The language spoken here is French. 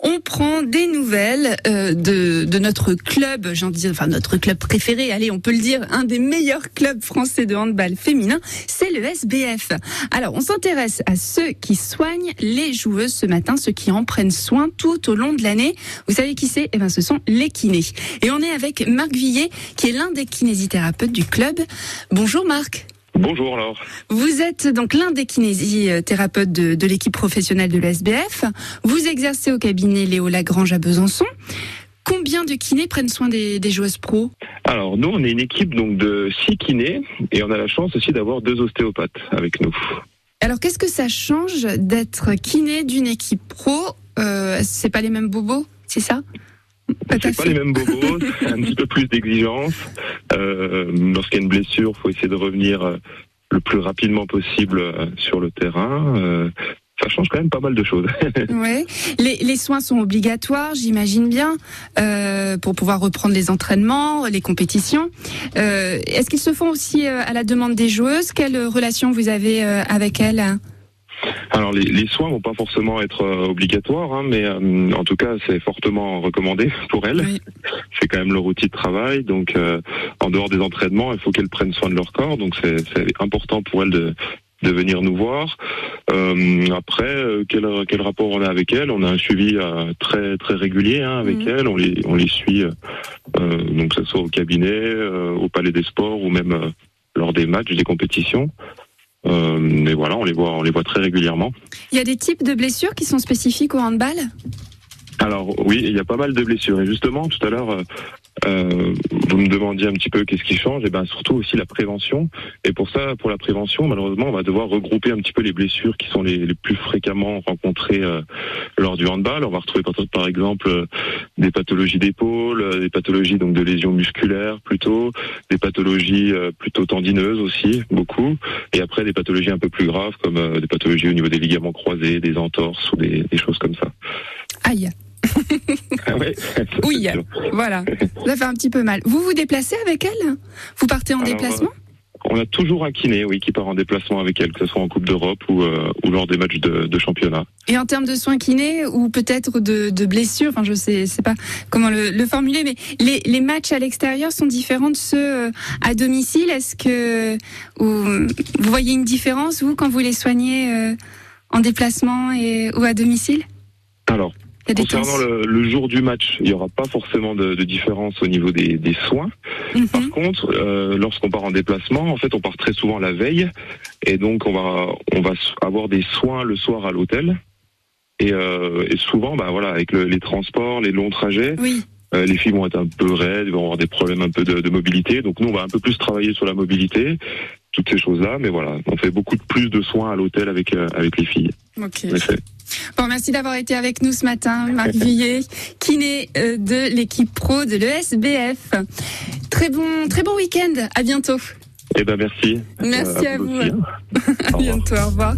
on prend des nouvelles euh, de, notre club, j'en dis, enfin notre club préféré, allez, on peut le dire, un des meilleurs clubs français de handball féminin, c'est le SBF. Alors, on s'intéresse à ceux qui soignent les joueuses ce matin, ceux qui en prennent soin tout au long de l'année. Vous savez qui c'est? Eh ben, ce sont les kinés. Et on est avec Marc Villet, qui est l'un des kinésithérapeutes du club. Bonjour Marc. Bonjour Laure. Vous êtes donc l'un des kinésithérapeutes de, de l'équipe professionnelle de l'SBF. Vous exercez au cabinet Léo Lagrange à Besançon. Combien de kinés prennent soin des, des joueuses pro? Alors nous, on est une équipe donc de six kinés et on a la chance aussi d'avoir deux ostéopathes avec nous. Alors qu'est-ce que ça change d'être kiné d'une équipe pro? Euh, C'est pas les mêmes bobos, c'est ça? C'est pas les mêmes bobos, c'est un petit peu plus d'exigence. Euh, Lorsqu'il y a une blessure, faut essayer de revenir euh, le plus rapidement possible euh, sur le terrain. Euh, ça change quand même pas mal de choses. Ouais. Les, les soins sont obligatoires, j'imagine bien, euh, pour pouvoir reprendre les entraînements, les compétitions. Euh, Est-ce qu'ils se font aussi euh, à la demande des joueuses? Quelle relation vous avez avec elles? Alors les, les soins vont pas forcément être euh, obligatoires, hein, mais euh, en tout cas c'est fortement recommandé pour elles. Oui. C'est quand même leur outil de travail, donc euh, en dehors des entraînements, il faut qu'elles prennent soin de leur corps, donc c'est important pour elles de de venir nous voir. Après, quel, quel rapport on a avec elles? On a un suivi très très régulier hein, avec Mhm. elles. On les on les suit, donc que ce soit au cabinet, au palais des sports ou même lors des matchs, des compétitions. Euh, mais voilà, on les voit on les voit très régulièrement. Il y a des types de blessures qui sont spécifiques au handball? Alors oui, il y a pas mal de blessures. Et justement, tout à l'heure, euh, euh, me demandiez un petit peu qu'est-ce qui change. Et ben surtout aussi la prévention. Et pour ça, pour la prévention, malheureusement, on va devoir regrouper un petit peu les blessures qui sont les, les plus fréquemment rencontrées euh, lors du handball. On va retrouver par, exemple euh, des pathologies d'épaule, euh, des pathologies donc de lésions musculaires plutôt, des pathologies plutôt tendineuses aussi beaucoup. Et après des pathologies un peu plus graves comme des pathologies au niveau des ligaments croisés, des entorses ou des, des choses comme ça. Aïe, Ah ouais, Oui. voilà. Ça fait un petit peu mal. Vous vous déplacez avec elles Vous partez en Alors, déplacement? On a toujours un kiné, oui, qui part en déplacement avec elle, que ce soit en Coupe d'Europe ou, euh, ou lors des matchs de, de championnat. Et en termes de soins kinés ou peut-être de, de blessures, enfin je sais, sais pas comment le, le formuler, mais les, les matchs à l'extérieur sont différents de ceux euh, à domicile? Est-ce que ou, vous voyez une différence vous quand vous les soignez euh, en déplacement et ou à domicile? Alors, Il y a des concernant le, le jour du match, il n'y aura pas forcément de, de différence au niveau des, des soins. Par Mhm. contre, euh, lorsqu'on part en déplacement, en fait, on part très souvent la veille, et donc on va on va avoir des soins le soir à l'hôtel. Et, euh, et souvent, bah voilà, avec le- les transports, les longs trajets, Oui. Euh, les filles vont être un peu raides, vont avoir des problèmes un peu de, de mobilité. Donc nous, on va un peu plus travailler sur la mobilité, toutes ces choses-là. Mais voilà, on fait beaucoup de plus de soins à l'hôtel avec euh, avec les filles. Ok. Bon, merci d'avoir été avec nous ce matin, Marc Villet, kiné euh, de l'équipe pro de l'ESBF. Très bon, très bon week-end. À bientôt. Eh ben merci. Merci Euh, à vous. aussi, hein. À bientôt. Au revoir.